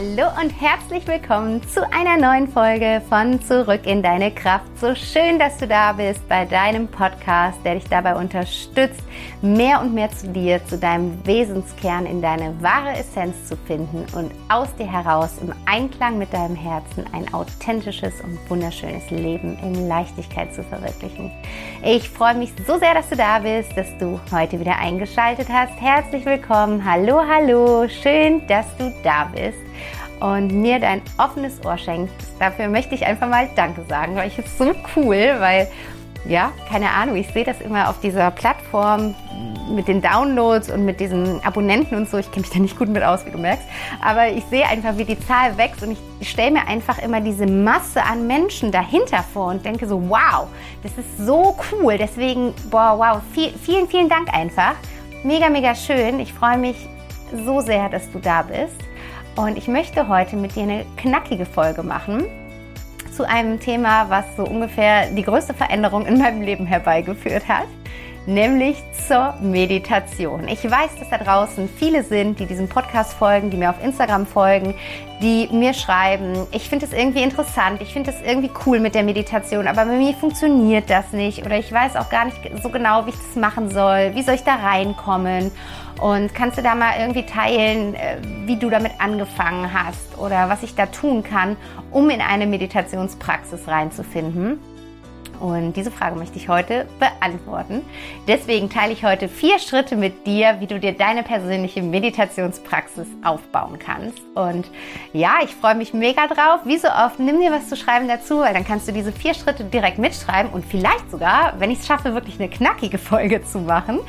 Hallo und herzlich willkommen zu einer neuen Folge von Zurück in deine Kraft. So schön, dass du da bist bei deinem Podcast, der dich dabei unterstützt, mehr und mehr zu dir, zu deinem Wesenskern, in deine wahre Essenz zu finden und aus dir heraus im Einklang mit deinem Herzen ein authentisches und wunderschönes Leben in Leichtigkeit zu verwirklichen. Ich freue mich so sehr, dass du da bist, dass du heute wieder eingeschaltet hast. Herzlich willkommen. Hallo, hallo. Schön, dass du da bist und mir dein offenes Ohr schenkst. Dafür möchte ich einfach mal Danke sagen, weil ich es so cool, weil ja, keine Ahnung, ich sehe das immer auf dieser Plattform mit den Downloads und mit diesen Abonnenten und so. Ich kenne mich da nicht gut mit aus, wie du merkst. Aber ich sehe einfach, wie die Zahl wächst und ich stelle mir einfach immer diese Masse an Menschen dahinter vor und denke so, wow, das ist so cool. Deswegen, boah, wow, viel, vielen, vielen Dank einfach. Mega, mega schön. Ich freue mich so sehr, dass du da bist. Und ich möchte heute mit dir eine knackige Folge machen zu einem Thema, was so ungefähr die größte Veränderung in meinem Leben herbeigeführt hat, nämlich zur Meditation. Ich weiß, dass da draußen viele sind, die diesem Podcast folgen, die mir auf Instagram folgen, die mir schreiben, ich finde es irgendwie interessant, ich finde es irgendwie cool mit der Meditation, aber bei mir funktioniert das nicht oder ich weiß auch gar nicht so genau, wie ich das machen soll, wie soll ich da reinkommen und kannst du da mal irgendwie teilen, äh, wie du damit angefangen hast oder was ich da tun kann, um in eine Meditationspraxis reinzufinden? Und diese Frage möchte ich heute beantworten. Deswegen teile ich heute vier Schritte mit dir, wie du dir deine persönliche Meditationspraxis aufbauen kannst. Und ja, ich freue mich mega drauf. Wie so oft, nimm dir was zu schreiben dazu, weil dann kannst du diese vier Schritte direkt mitschreiben und vielleicht sogar, wenn ich es schaffe, wirklich eine knackige Folge zu machen,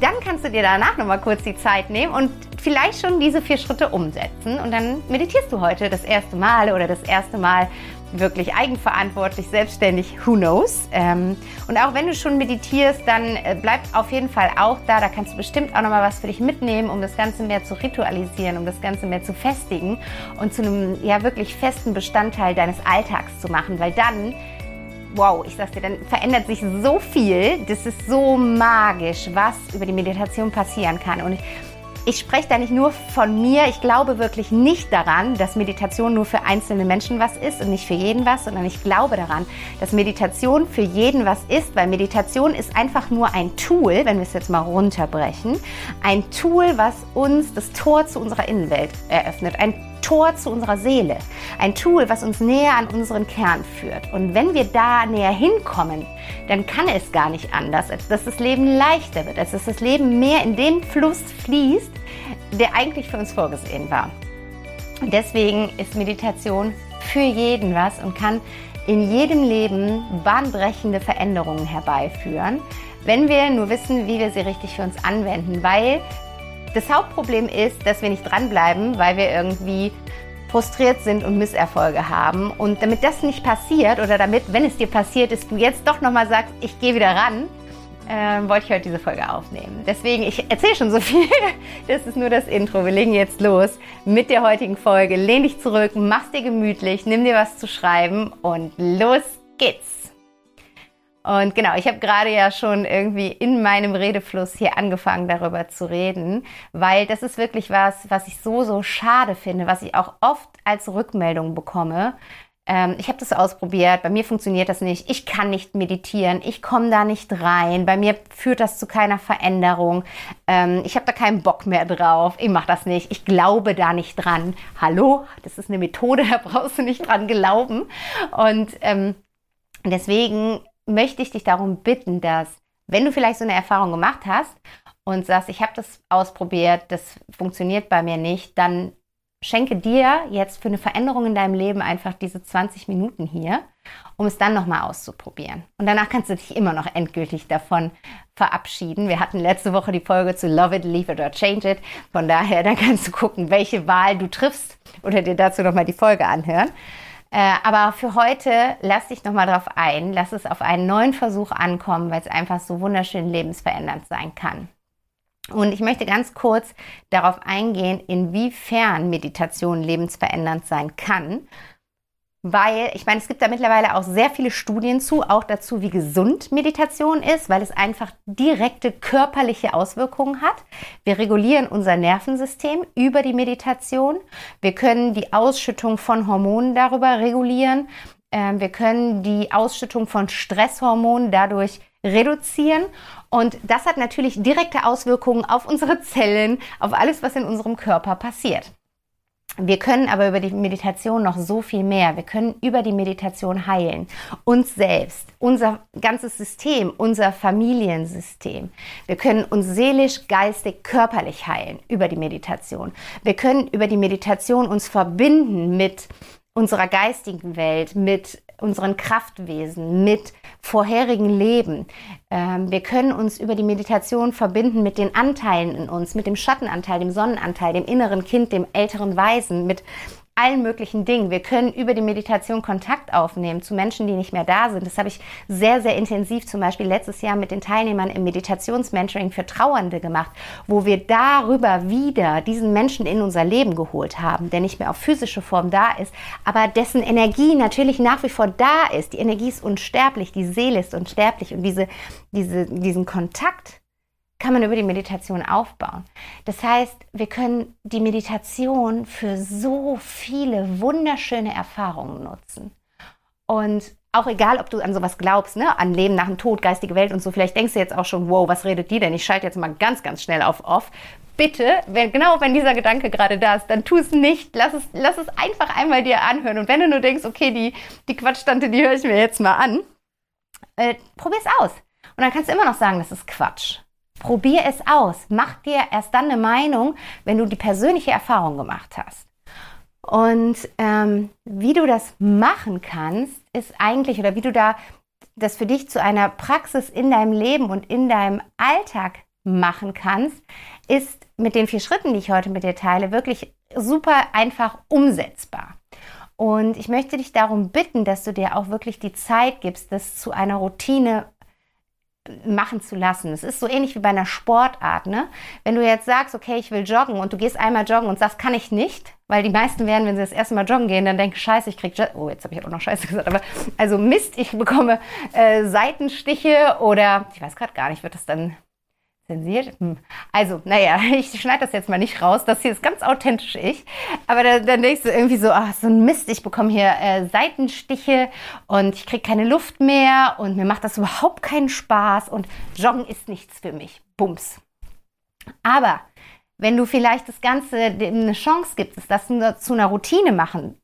dann kannst du dir danach nochmal kurz die Zeit nehmen und vielleicht schon diese vier Schritte umsetzen. Und dann meditierst du heute das erste Mal oder das erste Mal wirklich eigenverantwortlich, selbstständig, who knows. Ähm, und auch wenn du schon meditierst, dann äh, bleib auf jeden Fall auch da. Da kannst du bestimmt auch nochmal was für dich mitnehmen, um das Ganze mehr zu ritualisieren, um das Ganze mehr zu festigen und zu einem ja wirklich festen Bestandteil deines Alltags zu machen, weil dann wow, ich sag's dir, dann verändert sich so viel. Das ist so magisch, was über die Meditation passieren kann. Und ich, spreche da nicht nur von mir. Ich glaube wirklich nicht daran, dass Meditation nur für einzelne Menschen was ist und nicht für jeden was, sondern ich glaube daran, dass Meditation für jeden was ist, weil Meditation ist einfach nur ein Tool, wenn wir es jetzt mal runterbrechen, ein Tool, was uns das Tor zu unserer Innenwelt eröffnet, ein Tor zu unserer Seele, ein Tool, was uns näher an unseren Kern führt. Und wenn wir da näher hinkommen, dann kann es gar nicht anders, als dass das Leben leichter wird, als dass das Leben mehr in dem Fluss fließt, der eigentlich für uns vorgesehen war. Und deswegen ist Meditation für jeden was und kann in jedem Leben bahnbrechende Veränderungen herbeiführen, wenn wir nur wissen, wie wir sie richtig für uns anwenden, weil das Hauptproblem ist, dass wir nicht dranbleiben, weil wir irgendwie frustriert sind und Misserfolge haben. Und damit das nicht passiert oder damit, wenn es dir passiert ist, du jetzt doch nochmal sagst, ich gehe wieder ran, äh, wollte ich heute diese Folge aufnehmen. Deswegen, ich erzähle schon so viel. Das ist nur das Intro. Wir legen jetzt los mit der heutigen Folge. Lehn dich zurück, mach's dir gemütlich, nimm dir was zu schreiben und los geht's. Und genau, ich habe gerade ja schon irgendwie in meinem Redefluss hier angefangen, darüber zu reden, weil das ist wirklich was, was ich so, so schade finde, was ich auch oft als Rückmeldung bekomme. Ähm, ich habe das ausprobiert, bei mir funktioniert das nicht, ich kann nicht meditieren, ich komme da nicht rein, bei mir führt das zu keiner Veränderung, ähm, ich habe da keinen Bock mehr drauf, ich mache das nicht, ich glaube da nicht dran. Hallo, das ist eine Methode, da brauchst du nicht dran glauben. Und ähm, deswegen möchte ich dich darum bitten, dass, wenn du vielleicht so eine Erfahrung gemacht hast und sagst, ich habe das ausprobiert, das funktioniert bei mir nicht, dann schenke dir jetzt für eine Veränderung in deinem Leben einfach diese 20 Minuten hier, um es dann nochmal auszuprobieren. Und danach kannst du dich immer noch endgültig davon verabschieden. Wir hatten letzte Woche die Folge zu Love It, Leave It or Change It. Von daher, dann kannst du gucken, welche Wahl du triffst oder dir dazu nochmal die Folge anhören. Äh, aber für heute lass dich nochmal drauf ein, lass es auf einen neuen Versuch ankommen, weil es einfach so wunderschön lebensverändernd sein kann. Und ich möchte ganz kurz darauf eingehen, inwiefern Meditation lebensverändernd sein kann. Weil ich meine, es gibt da mittlerweile auch sehr viele Studien zu, auch dazu, wie gesund Meditation ist, weil es einfach direkte körperliche Auswirkungen hat. Wir regulieren unser Nervensystem über die Meditation. Wir können die Ausschüttung von Hormonen darüber regulieren. Ähm, wir können die Ausschüttung von Stresshormonen dadurch reduzieren. Und das hat natürlich direkte Auswirkungen auf unsere Zellen, auf alles, was in unserem Körper passiert. Wir können aber über die Meditation noch so viel mehr. Wir können über die Meditation heilen. Uns selbst, unser ganzes System, unser Familiensystem. Wir können uns seelisch, geistig, körperlich heilen über die Meditation. Wir können über die Meditation uns verbinden mit unserer geistigen Welt, mit unseren Kraftwesen, mit vorherigen Leben. Ähm, wir können uns über die Meditation verbinden mit den Anteilen in uns, mit dem Schattenanteil, dem Sonnenanteil, dem inneren Kind, dem älteren Weisen, mit allen möglichen Dingen. Wir können über die Meditation Kontakt aufnehmen zu Menschen, die nicht mehr da sind. Das habe ich sehr, sehr intensiv zum Beispiel letztes Jahr mit den Teilnehmern im Meditationsmentoring für Trauernde gemacht, wo wir darüber wieder diesen Menschen in unser Leben geholt haben, der nicht mehr auf physische Form da ist, aber dessen Energie natürlich nach wie vor da ist. Die Energie ist unsterblich, die Seele ist unsterblich und diese, diese, diesen Kontakt kann man über die Meditation aufbauen. Das heißt, wir können die Meditation für so viele wunderschöne Erfahrungen nutzen. Und auch egal, ob du an sowas glaubst, ne, an Leben nach dem Tod, geistige Welt und so, vielleicht denkst du jetzt auch schon, wow, was redet die denn? Ich schalte jetzt mal ganz, ganz schnell auf off. Bitte, wenn, genau wenn dieser Gedanke gerade da ist, dann tu es nicht. Lass es, lass es einfach einmal dir anhören. Und wenn du nur denkst, okay, die, die Quatschtante, die höre ich mir jetzt mal an, äh, probier es aus. Und dann kannst du immer noch sagen, das ist Quatsch. Probier es aus. Mach dir erst dann eine Meinung, wenn du die persönliche Erfahrung gemacht hast. Und ähm, wie du das machen kannst, ist eigentlich, oder wie du da das für dich zu einer Praxis in deinem Leben und in deinem Alltag machen kannst, ist mit den vier Schritten, die ich heute mit dir teile, wirklich super einfach umsetzbar. Und ich möchte dich darum bitten, dass du dir auch wirklich die Zeit gibst, das zu einer Routine machen zu lassen. Es ist so ähnlich wie bei einer Sportart. Ne? Wenn du jetzt sagst, okay, ich will joggen und du gehst einmal joggen und sagst, kann ich nicht, weil die meisten werden, wenn sie das erste Mal joggen gehen, dann denken, scheiße, ich krieg, oh, jetzt habe ich auch noch scheiße gesagt, aber also Mist, ich bekomme äh, Seitenstiche oder ich weiß gerade gar nicht, wird das dann Zensiert? Hm. Also, naja, ich schneide das jetzt mal nicht raus. Das hier ist ganz authentisch ich. Aber dann, dann denkst du irgendwie so, ach, so ein Mist, ich bekomme hier äh, Seitenstiche und ich kriege keine Luft mehr und mir macht das überhaupt keinen Spaß und Joggen ist nichts für mich. Bums. Aber wenn du vielleicht das Ganze eine Chance gibst, das zu einer Routine machen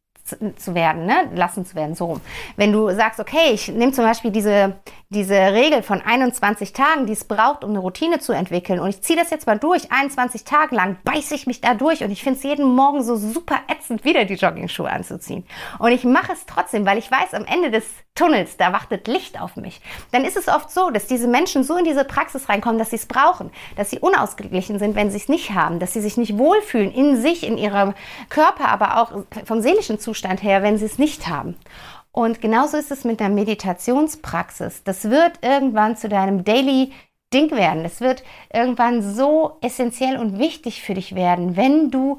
zu werden, ne? lassen zu werden, so rum. Wenn du sagst, okay, ich nehme zum Beispiel diese, diese Regel von 21 Tagen, die es braucht, um eine Routine zu entwickeln und ich ziehe das jetzt mal durch, 21 Tage lang beiße ich mich da durch und ich finde es jeden Morgen so super ätzend, wieder die Jogging-Schuhe anzuziehen. Und ich mache es trotzdem, weil ich weiß, am Ende des Tunnels, da wartet Licht auf mich. Dann ist es oft so, dass diese Menschen so in diese Praxis reinkommen, dass sie es brauchen, dass sie unausgeglichen sind, wenn sie es nicht haben, dass sie sich nicht wohlfühlen in sich, in ihrem Körper, aber auch vom seelischen Zustand her, wenn sie es nicht haben. Und genauso ist es mit der Meditationspraxis. Das wird irgendwann zu deinem Daily Ding werden. Das wird irgendwann so essentiell und wichtig für dich werden, wenn du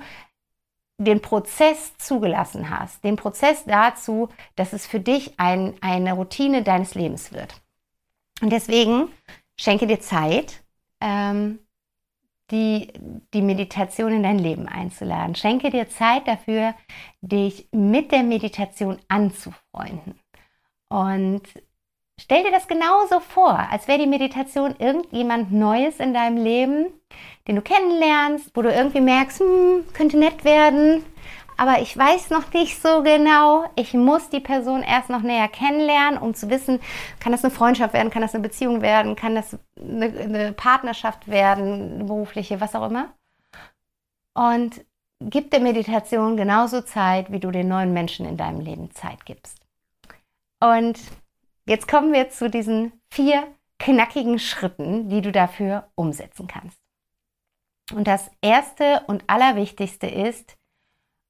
den Prozess zugelassen hast, den Prozess dazu, dass es für dich ein, eine Routine deines Lebens wird. Und deswegen schenke dir Zeit, ähm, die, die Meditation in dein Leben einzuladen. Schenke dir Zeit dafür, dich mit der Meditation anzufreunden. Und stell dir das genauso vor, als wäre die Meditation irgendjemand Neues in deinem Leben, den du kennenlernst, wo du irgendwie merkst, hm, könnte nett werden, aber ich weiß noch nicht so genau. Ich muss die Person erst noch näher kennenlernen, um zu wissen, kann das eine Freundschaft werden, kann das eine Beziehung werden, kann das eine, eine Partnerschaft werden, eine berufliche, was auch immer. Und gib der Meditation genauso Zeit, wie du den neuen Menschen in deinem Leben Zeit gibst. Und jetzt kommen wir zu diesen vier knackigen Schritten, die du dafür umsetzen kannst. Und das Erste und Allerwichtigste ist,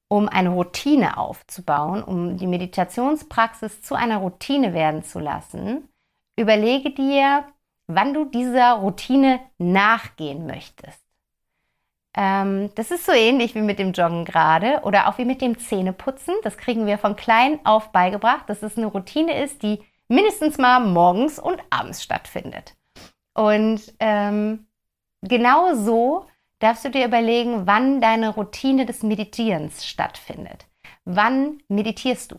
um eine Routine aufzubauen, um die Meditationspraxis zu einer Routine werden zu lassen, überlege dir, wann du dieser Routine nachgehen möchtest. Ähm, das ist so ähnlich wie mit dem Joggen gerade oder auch wie mit dem Zähneputzen. Das kriegen wir von klein auf beigebracht, dass es eine Routine ist, die mindestens mal morgens und abends stattfindet. Und ähm, genau so darfst du dir überlegen, wann deine Routine des Meditierens stattfindet. Wann meditierst du?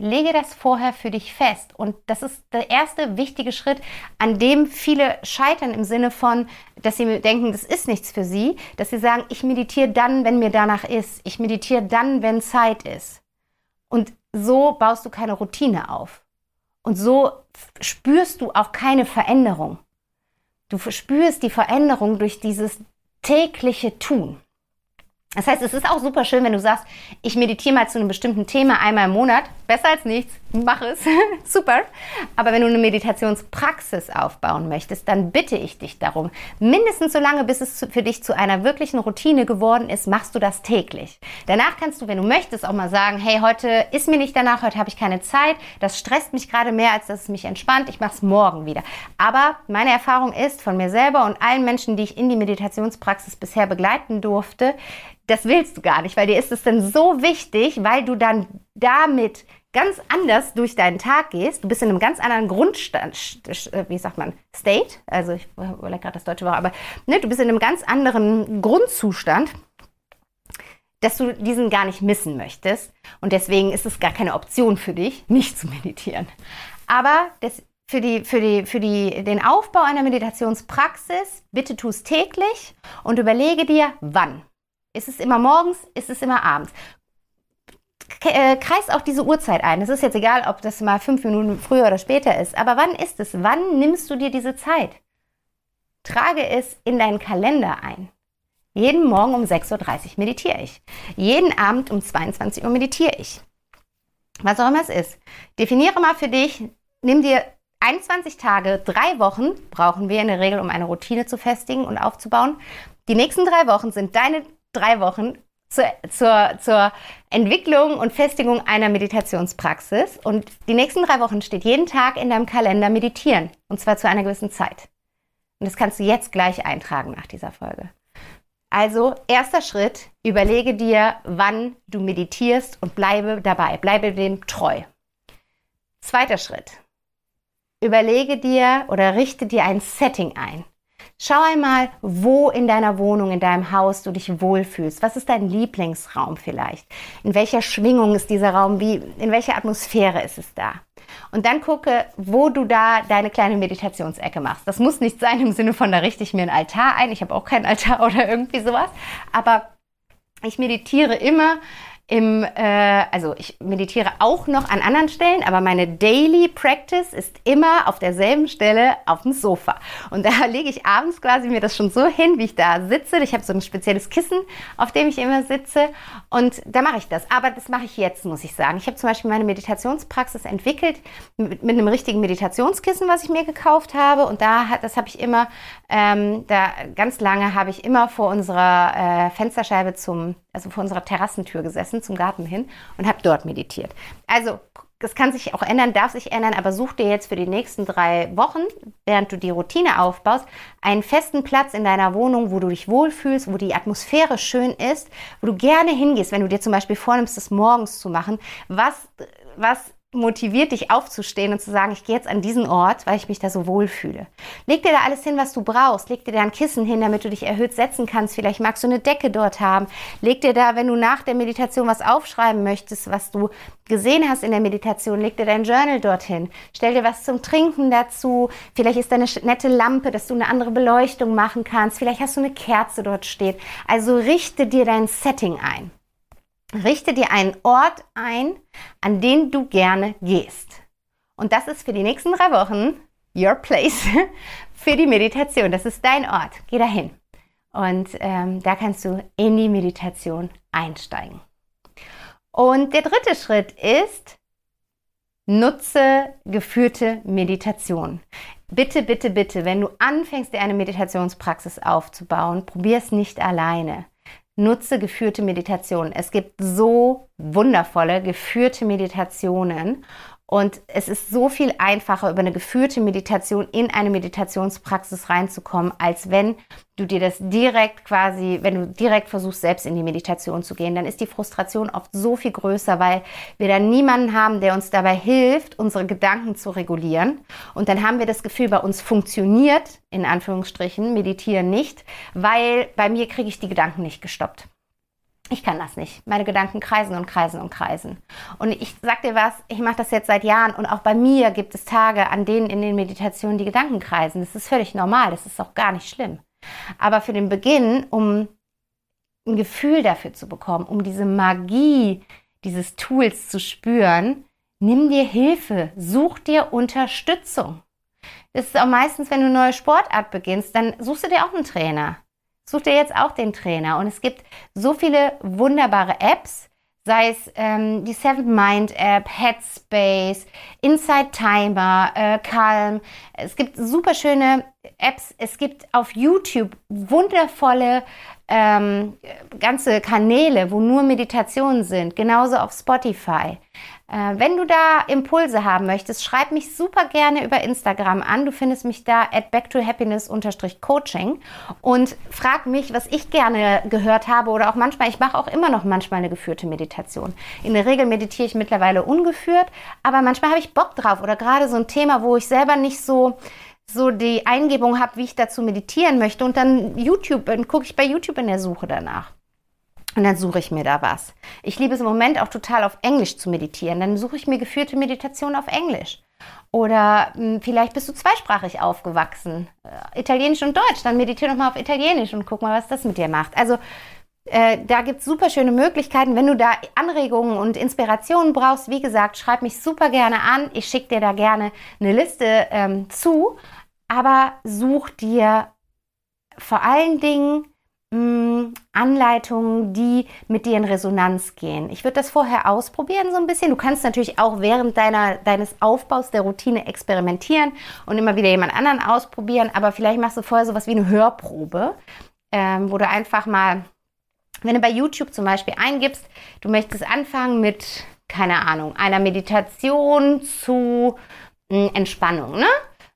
Lege das vorher für dich fest. Und das ist der erste wichtige Schritt, an dem viele scheitern im Sinne von, dass sie denken, das ist nichts für sie, dass sie sagen, ich meditiere dann, wenn mir danach ist. Ich meditiere dann, wenn Zeit ist. Und so baust du keine Routine auf. Und so spürst du auch keine Veränderung. Du spürst die Veränderung durch dieses tägliche Tun. Das heißt, es ist auch super schön, wenn du sagst, ich meditiere mal zu einem bestimmten Thema einmal im Monat. Besser als nichts, mach es. super. Aber wenn du eine Meditationspraxis aufbauen möchtest, dann bitte ich dich darum, mindestens so lange, bis es für dich zu einer wirklichen Routine geworden ist, machst du das täglich. Danach kannst du, wenn du möchtest, auch mal sagen, hey, heute ist mir nicht danach, heute habe ich keine Zeit, das stresst mich gerade mehr, als dass es mich entspannt, ich mache es morgen wieder. Aber meine Erfahrung ist von mir selber und allen Menschen, die ich in die Meditationspraxis bisher begleiten durfte, das willst du gar nicht, weil dir ist es dann so wichtig, weil du dann damit ganz anders durch deinen Tag gehst. Du bist in einem ganz anderen Grundstand, äh, wie sagt man, State, also ich überlege gerade das deutsche Wort, aber ne, du bist in einem ganz anderen Grundzustand, dass du diesen gar nicht missen möchtest. Und deswegen ist es gar keine Option für dich, nicht zu meditieren. Aber das, für, die, für, die, für die, den Aufbau einer Meditationspraxis, bitte tu es täglich und überlege dir, wann. Ist es immer morgens? Ist es immer abends? Äh, kreis auch diese Uhrzeit ein. Es ist jetzt egal, ob das mal fünf Minuten früher oder später ist. Aber wann ist es? Wann nimmst du dir diese Zeit? Trage es in deinen Kalender ein. Jeden Morgen um 6.30 Uhr meditiere ich. Jeden Abend um 22 Uhr meditiere ich. Was auch immer es ist. Definiere mal für dich, nimm dir 21 Tage, drei Wochen brauchen wir in der Regel, um eine Routine zu festigen und aufzubauen. Die nächsten drei Wochen sind deine drei Wochen zur, zur, zur Entwicklung und Festigung einer Meditationspraxis. Und die nächsten drei Wochen steht jeden Tag in deinem Kalender meditieren. Und zwar zu einer gewissen Zeit. Und das kannst du jetzt gleich eintragen nach dieser Folge. Also, erster Schritt, überlege dir, wann du meditierst und bleibe dabei, bleibe dem treu. Zweiter Schritt, überlege dir oder richte dir ein Setting ein. Schau einmal, wo in deiner Wohnung, in deinem Haus du dich wohlfühlst. Was ist dein Lieblingsraum vielleicht? In welcher Schwingung ist dieser Raum? Wie, in welcher Atmosphäre ist es da? Und dann gucke, wo du da deine kleine Meditationsecke machst. Das muss nicht sein im Sinne von, da richte ich mir einen Altar ein. Ich habe auch keinen Altar oder irgendwie sowas. Aber ich meditiere immer im, äh, also ich meditiere auch noch an anderen Stellen, aber meine Daily Practice ist immer auf derselben Stelle auf dem Sofa. Und da lege ich abends quasi mir das schon so hin, wie ich da sitze. Ich habe so ein spezielles Kissen, auf dem ich immer sitze und da mache ich das. Aber das mache ich jetzt, muss ich sagen. Ich habe zum Beispiel meine Meditationspraxis entwickelt mit, mit, einem richtigen Meditationskissen, was ich mir gekauft habe. Und da hat, das habe ich immer, ähm, da ganz lange habe ich immer vor unserer äh, Fensterscheibe zum also vor unserer Terrassentür gesessen zum Garten hin und habe dort meditiert. Also das kann sich auch ändern, darf sich ändern, aber such dir jetzt für die nächsten drei Wochen, während du die Routine aufbaust, einen festen Platz in deiner Wohnung, wo du dich wohlfühlst, wo die Atmosphäre schön ist, wo du gerne hingehst, wenn du dir zum Beispiel vornimmst, das morgens zu machen. Was, was motiviert dich aufzustehen und zu sagen, ich gehe jetzt an diesen Ort, weil ich mich da so wohl fühle. Leg dir da alles hin, was du brauchst. Leg dir da ein Kissen hin, damit du dich erhöht setzen kannst. Vielleicht magst du eine Decke dort haben. Leg dir da, wenn du nach der Meditation was aufschreiben möchtest, was du gesehen hast in der Meditation, leg dir dein Journal dorthin. Stell dir was zum Trinken dazu. Vielleicht ist da eine nette Lampe, dass du eine andere Beleuchtung machen kannst. Vielleicht hast du eine Kerze dort stehen. Also richte dir dein Setting ein. Richte dir einen Ort ein, an den du gerne gehst. Und das ist für die nächsten drei Wochen your place für die Meditation. Das ist dein Ort. Geh dahin. Und ähm, da kannst du in die Meditation einsteigen. Und der dritte Schritt ist, nutze geführte Meditation. Bitte, bitte, bitte, wenn du anfängst, dir eine Meditationspraxis aufzubauen, probier es nicht alleine nutze geführte Meditationen. Es gibt so wundervolle geführte Meditationen Und es ist so viel einfacher, über eine geführte Meditation in eine Meditationspraxis reinzukommen, als wenn du dir das direkt quasi, wenn du direkt versuchst, selbst in die Meditation zu gehen, dann ist die Frustration oft so viel größer, weil wir dann niemanden haben, der uns dabei hilft, unsere Gedanken zu regulieren. Und dann haben wir das Gefühl, bei uns funktioniert, in Anführungsstrichen, meditieren nicht, weil bei mir kriege ich die Gedanken nicht gestoppt. Ich kann das nicht. Meine Gedanken kreisen und kreisen und kreisen. Und ich sag dir was, ich mache das jetzt seit Jahren und auch bei mir gibt es Tage, an denen in den Meditationen die Gedanken kreisen. Das ist völlig normal, das ist auch gar nicht schlimm. Aber für den Beginn, um ein Gefühl dafür zu bekommen, um diese Magie dieses Tools zu spüren, nimm dir Hilfe, such dir Unterstützung. Das ist auch meistens, wenn du eine neue Sportart beginnst, dann suchst du dir auch einen Trainer. Such dir jetzt auch den Trainer. Und es gibt so viele wunderbare Apps, sei es ähm, die Seven Mind App, Headspace, Inside Timer, äh, Calm. Es gibt super schöne Apps. Es gibt auf YouTube wundervolle ähm, ganze Kanäle, wo nur Meditationen sind. Genauso auf Spotify. Äh, wenn du da Impulse haben möchtest, schreib mich super gerne über Instagram an. Du findest mich da at backtohappiness-coaching und frag mich, was ich gerne gehört habe oder auch manchmal, ich mache auch immer noch manchmal eine geführte Meditation. In der Regel meditiere ich mittlerweile ungeführt, aber manchmal habe ich Bock drauf oder gerade so ein Thema, wo ich selber nicht so so die Eingebung habe, wie ich dazu meditieren möchte und dann YouTube, dann gucke ich bei YouTube in der Suche danach. Und dann suche ich mir da was. Ich liebe es im Moment auch total auf Englisch zu meditieren. Dann suche ich mir geführte Meditation auf Englisch. Oder mh, hm, vielleicht bist du zweisprachig aufgewachsen, äh, Italienisch und Deutsch. Dann meditiere doch mal auf Italienisch und guck mal, was das mit dir macht. Also äh, da gibt es super schöne Möglichkeiten. Wenn du da Anregungen und Inspirationen brauchst, wie gesagt, schreib mich super gerne an. Ich schicke dir da gerne eine Liste ähm, zu. Aber such dir vor allen Dingen Anleitungen, die mit dir in Resonanz gehen. Ich würde das vorher ausprobieren so ein bisschen. Du kannst natürlich auch während deiner, deines Aufbaus der Routine experimentieren und immer wieder jemand anderen ausprobieren. Aber vielleicht machst du vorher sowas wie eine Hörprobe, ähm, wo du einfach mal, wenn du bei YouTube zum Beispiel eingibst, du möchtest anfangen mit, keine Ahnung, einer Meditation zu mh, Entspannung, ne?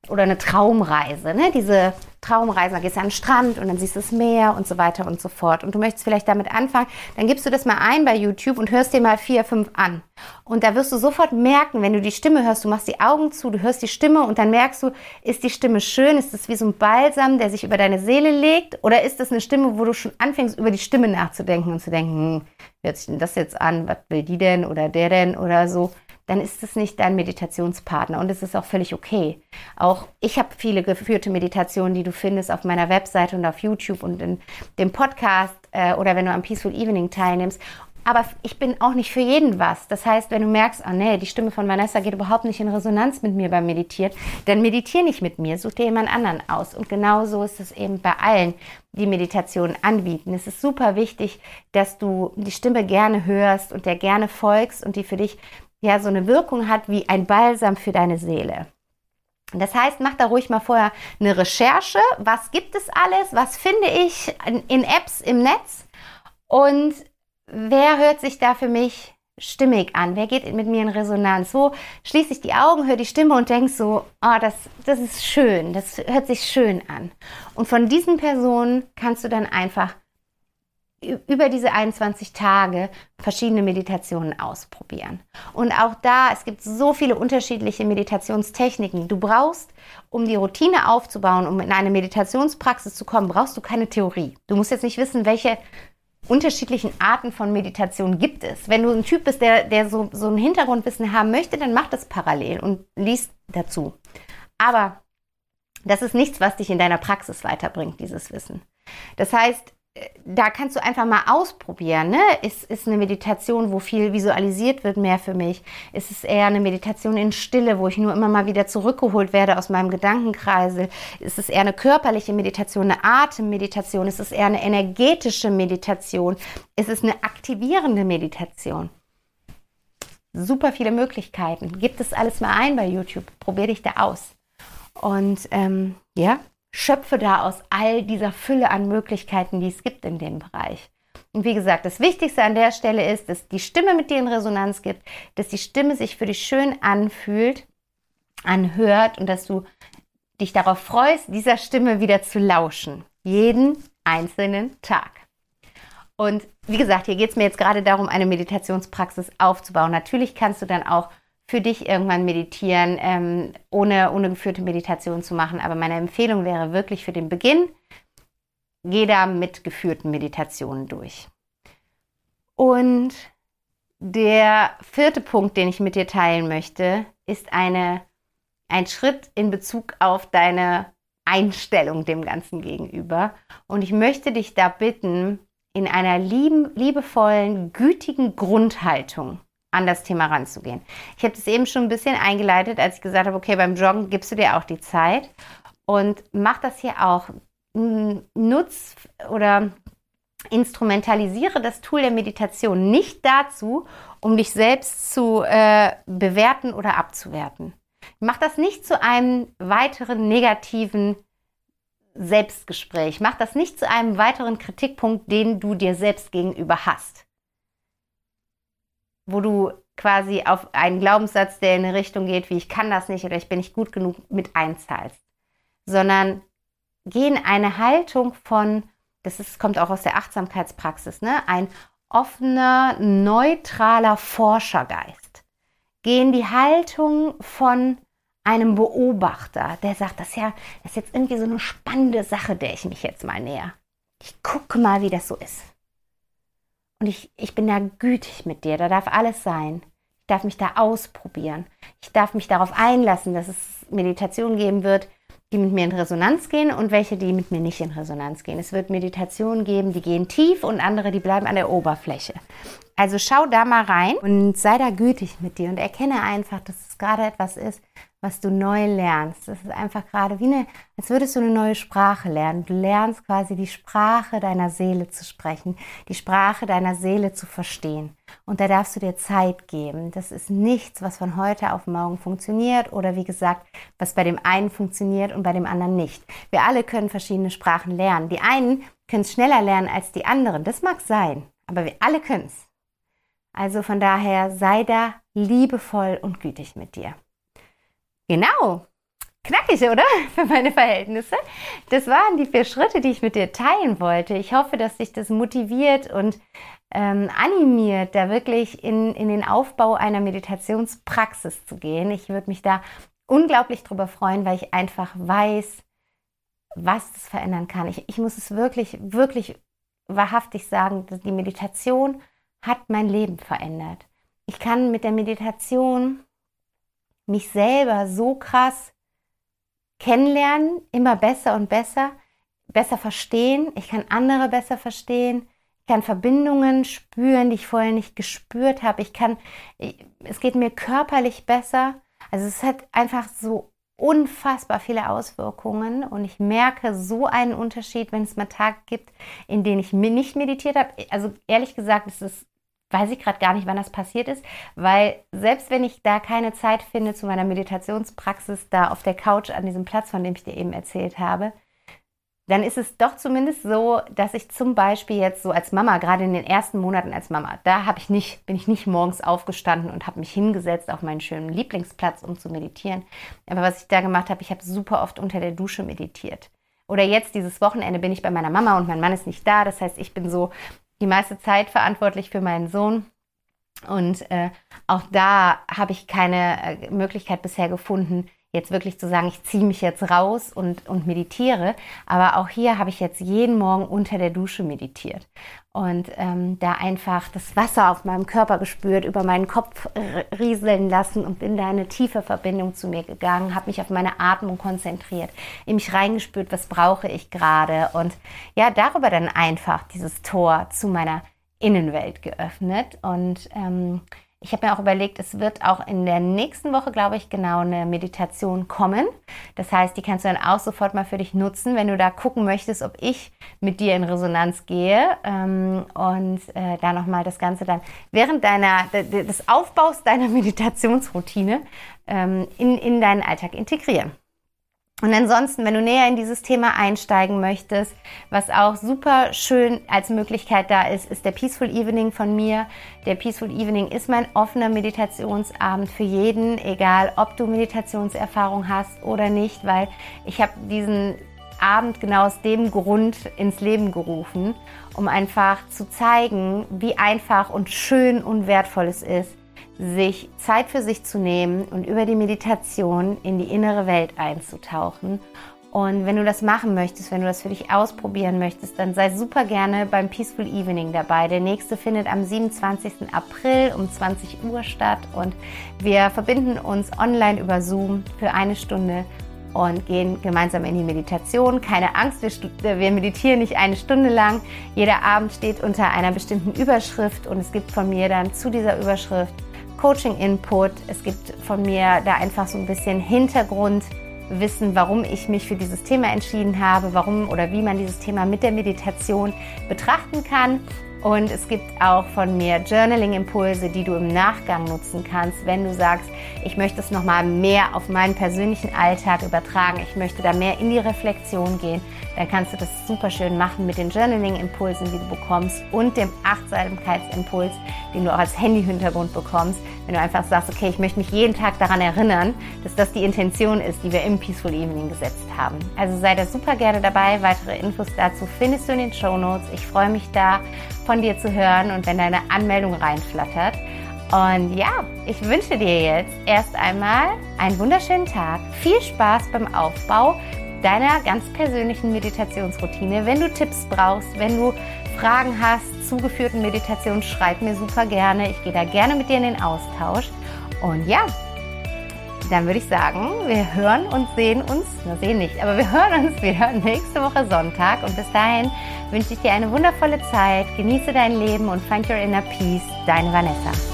Oder eine Traumreise, ne? Diese Traumreisen, da gehst du an den Strand und dann siehst du das Meer und so weiter und so fort. Und du möchtest vielleicht damit anfangen, dann gibst du das mal ein bei YouTube und hörst dir mal vier, fünf an. Und da wirst du sofort merken, wenn du die Stimme hörst, du machst die Augen zu, du hörst die Stimme und dann merkst du, ist die Stimme schön, ist das wie so ein Balsam, der sich über deine Seele legt oder ist das eine Stimme, wo du schon anfängst, über die Stimme nachzudenken und zu denken, hm, hört sich denn das jetzt an, was will die denn oder der denn oder so dann ist es nicht dein Meditationspartner und es ist auch völlig okay. Auch ich habe viele geführte Meditationen, die du findest auf meiner Webseite und auf YouTube und in dem Podcast äh, oder wenn du am Peaceful Evening teilnimmst. Aber ich bin auch nicht für jeden was. Das heißt, wenn du merkst, oh nee, die Stimme von Vanessa geht überhaupt nicht in Resonanz mit mir beim Meditieren, dann meditiere nicht mit mir, such dir jemand anderen aus. Und genau so ist es eben bei allen, die Meditationen anbieten. Es ist super wichtig, dass du die Stimme gerne hörst und der gerne folgst und die für dich ja so eine Wirkung hat wie ein Balsam für deine Seele. Das heißt, mach da ruhig mal vorher eine Recherche. Was gibt es alles? Was finde ich in Apps im Netz? Und wer hört sich da für mich stimmig an? Wer geht mit mir in Resonanz? So schließe ich die Augen, höre die Stimme und denke so, oh, das, das ist schön, das hört sich schön an. Und von diesen Personen kannst du dann einfach über diese 21 Tage verschiedene Meditationen ausprobieren. Und auch da, es gibt so viele unterschiedliche Meditationstechniken. Du brauchst, um die Routine aufzubauen, um in eine Meditationspraxis zu kommen, brauchst du keine Theorie. Du musst jetzt nicht wissen, welche unterschiedlichen Arten von Meditation gibt es. Wenn du ein Typ bist, der, der so, so ein Hintergrundwissen haben möchte, dann mach das parallel und liest dazu. Aber das ist nichts, was dich in deiner Praxis weiterbringt, dieses Wissen. Das heißt, da kannst du einfach mal ausprobieren. Ne? Ist, ist eine Meditation, wo viel visualisiert wird, mehr für mich? Ist es eher eine Meditation in Stille, wo ich nur immer mal wieder zurückgeholt werde aus meinem Gedankenkreisel? Ist es eher eine körperliche Meditation, eine Atemmeditation? Ist es eher eine energetische Meditation? Ist es eine aktivierende Meditation? Super viele Möglichkeiten. Gib das alles mal ein bei YouTube. Probier dich da aus. Und ähm, ja, schöpfe da aus all dieser Fülle an Möglichkeiten, die es gibt in dem Bereich. Und wie gesagt, das Wichtigste an der Stelle ist, dass die Stimme mit dir in Resonanz gibt, dass die Stimme sich für dich schön anfühlt, anhört und dass du dich darauf freust, dieser Stimme wieder zu lauschen. Jeden einzelnen Tag. Und wie gesagt, hier geht es mir jetzt gerade darum, eine Meditationspraxis aufzubauen. Natürlich kannst du dann auch für dich irgendwann meditieren, ähm, ohne, ohne geführte Meditation zu machen. Aber meine Empfehlung wäre wirklich für den Beginn, geh da mit geführten Meditationen durch. Und der vierte Punkt, den ich mit dir teilen möchte, ist eine, ein Schritt in Bezug auf deine Einstellung dem Ganzen gegenüber. Und ich möchte dich da bitten, in einer lieben, liebevollen, gütigen Grundhaltung an das Thema ranzugehen. Ich habe das eben schon ein bisschen eingeleitet, als ich gesagt habe, okay, beim Joggen gibst du dir auch die Zeit und mach das hier auch. Nutz oder instrumentalisiere das Tool der Meditation nicht dazu, um dich selbst zu äh, bewerten oder abzuwerten. Mach das nicht zu einem weiteren negativen Selbstgespräch. Mach das nicht zu einem weiteren Kritikpunkt, den du dir selbst gegenüber hast. Wo du quasi auf einen Glaubenssatz, der in eine Richtung geht, wie ich kann das nicht oder ich bin nicht gut genug, mit einzahlst. Sondern geh in eine Haltung von, das ist, kommt auch aus der Achtsamkeitspraxis, ne? ein offener, neutraler Forschergeist. Geh in die Haltung von einem Beobachter, der sagt, das ist ja das ist jetzt irgendwie so eine spannende Sache, der ich mich jetzt mal näher. Ich gucke mal, wie das so ist. Und ich, ich bin da gütig mit dir, da darf alles sein. Ich darf mich da ausprobieren. Ich darf mich darauf einlassen, dass es Meditationen geben wird, die mit mir in Resonanz gehen und welche, die mit mir nicht in Resonanz gehen. Es wird Meditationen geben, die gehen tief und andere, die bleiben an der Oberfläche. Also schau da mal rein und sei da gütig mit dir und erkenne einfach, dass es gerade etwas ist, was du neu lernst. Das ist einfach gerade wie eine, als würdest du eine neue Sprache lernen. Du lernst quasi die Sprache deiner Seele zu sprechen, die Sprache deiner Seele zu verstehen. Und da darfst du dir Zeit geben. Das ist nichts, was von heute auf morgen funktioniert oder wie gesagt, was bei dem einen funktioniert und bei dem anderen nicht. Wir alle können verschiedene Sprachen lernen. Die einen können es schneller lernen als die anderen. Das mag sein, aber wir alle können es. Also von daher sei da liebevoll und gütig mit dir. Genau. Knackig, oder? Für meine Verhältnisse. Das waren die vier Schritte, die ich mit dir teilen wollte. Ich hoffe, dass dich das motiviert und ähm, animiert, da wirklich in, in den Aufbau einer Meditationspraxis zu gehen. Ich würde mich da unglaublich drüber freuen, weil ich einfach weiß, was das verändern kann. Ich, ich muss es wirklich, wirklich wahrhaftig sagen, die Meditation hat mein Leben verändert. Ich kann mit der Meditation mich selber so krass kennenlernen, immer besser und besser, besser verstehen. Ich kann andere besser verstehen. Ich kann Verbindungen spüren, die ich vorher nicht gespürt habe. Ich kann, es geht mir körperlich besser. Also es hat einfach so unfassbar viele Auswirkungen und ich merke so einen Unterschied, wenn es mal Tage gibt, in denen ich nicht meditiert habe. Also ehrlich gesagt, es ist weiß ich gerade gar nicht, wann das passiert ist, weil selbst wenn ich da keine Zeit finde zu meiner Meditationspraxis da auf der Couch an diesem Platz, von dem ich dir eben erzählt habe, dann ist es doch zumindest so, dass ich zum Beispiel jetzt so als Mama, gerade in den ersten Monaten als Mama, da habe ich nicht, bin ich nicht morgens aufgestanden und habe mich hingesetzt auf meinen schönen Lieblingsplatz, um zu meditieren. Aber was ich da gemacht habe, ich habe super oft unter der Dusche meditiert. Oder jetzt dieses Wochenende bin ich bei meiner Mama und mein Mann ist nicht da. Das heißt, ich bin so die meiste Zeit verantwortlich für meinen Sohn. Und äh, auch da habe ich keine äh, Möglichkeit bisher gefunden, jetzt wirklich zu sagen, ich ziehe mich jetzt raus und, und meditiere. Aber auch hier habe ich jetzt jeden Morgen unter der Dusche meditiert und ähm, da einfach das Wasser auf meinem Körper gespürt, über meinen Kopf rieseln lassen und bin da in eine tiefe Verbindung zu mir gegangen, habe mich auf meine Atmung konzentriert, in mich reingespürt, was brauche ich gerade und ja, darüber dann einfach dieses Tor zu meiner Innenwelt geöffnet und ähm, ich habe mir auch überlegt, es wird auch in der nächsten Woche, glaube ich, genau eine Meditation kommen. Das heißt, die kannst du dann auch sofort mal für dich nutzen, wenn du da gucken möchtest, ob ich mit dir in Resonanz gehe ähm, und äh, da nochmal das Ganze dann während deiner, des Aufbaus deiner Meditationsroutine ähm, in, in deinen Alltag integrieren. Und ansonsten, wenn du näher in dieses Thema einsteigen möchtest, was auch super schön als Möglichkeit da ist, ist der Peaceful Evening von mir. Der Peaceful Evening ist mein offener Meditationsabend für jeden, egal ob du Meditationserfahrung hast oder nicht, weil ich habe diesen Abend genau aus dem Grund ins Leben gerufen, um einfach zu zeigen, wie einfach und schön und wertvoll es ist, sich Zeit für sich zu nehmen und über die Meditation in die innere Welt einzutauchen. Und wenn du das machen möchtest, wenn du das für dich ausprobieren möchtest, dann sei super gerne beim Peaceful Evening dabei. Der nächste findet am 27. April um 20 Uhr statt und wir verbinden uns online über Zoom für eine Stunde und gehen gemeinsam in die Meditation. Keine Angst, wir, wir, meditieren nicht eine Stunde lang. Jeder Abend steht unter einer bestimmten Überschrift und es gibt von mir dann zu dieser Überschrift Coaching-Input. Es gibt von mir da einfach so ein bisschen Hintergrundwissen, warum ich mich für dieses Thema entschieden habe, warum oder wie man dieses Thema mit der Meditation betrachten kann. Und es gibt auch von mir Journaling-Impulse, die du im Nachgang nutzen kannst, wenn du sagst, ich möchte es nochmal mehr auf meinen persönlichen Alltag übertragen, ich möchte da mehr in die Reflexion gehen, dann kannst du das super schön machen mit den Journaling-Impulsen, die du bekommst und dem Achtsamkeitsimpuls, den du auch als Handy-Hintergrund bekommst, wenn du einfach sagst, okay, ich möchte mich jeden Tag daran erinnern, dass das die Intention ist, die wir im Peaceful Evening gesetzt haben. Also sei da super gerne dabei. Weitere Infos dazu findest du in den Show Notes. Ich freue mich da, von dir zu hören und wenn deine Anmeldung reinflattert. Und ja, ich wünsche dir jetzt erst einmal einen wunderschönen Tag. Viel Spaß beim Aufbau deiner ganz persönlichen Meditationsroutine. Wenn du Tipps brauchst, wenn du Fragen hast zu geführten Meditationen, schreib mir super gerne. Ich gehe da gerne mit dir in den Austausch. Und ja, dann würde ich sagen, wir hören und sehen uns, wir sehen nicht, aber wir hören uns wieder nächste Woche Sonntag. Und bis dahin wünsche ich dir eine wundervolle Zeit. Genieße dein Leben und find your inner peace. Deine Vanessa.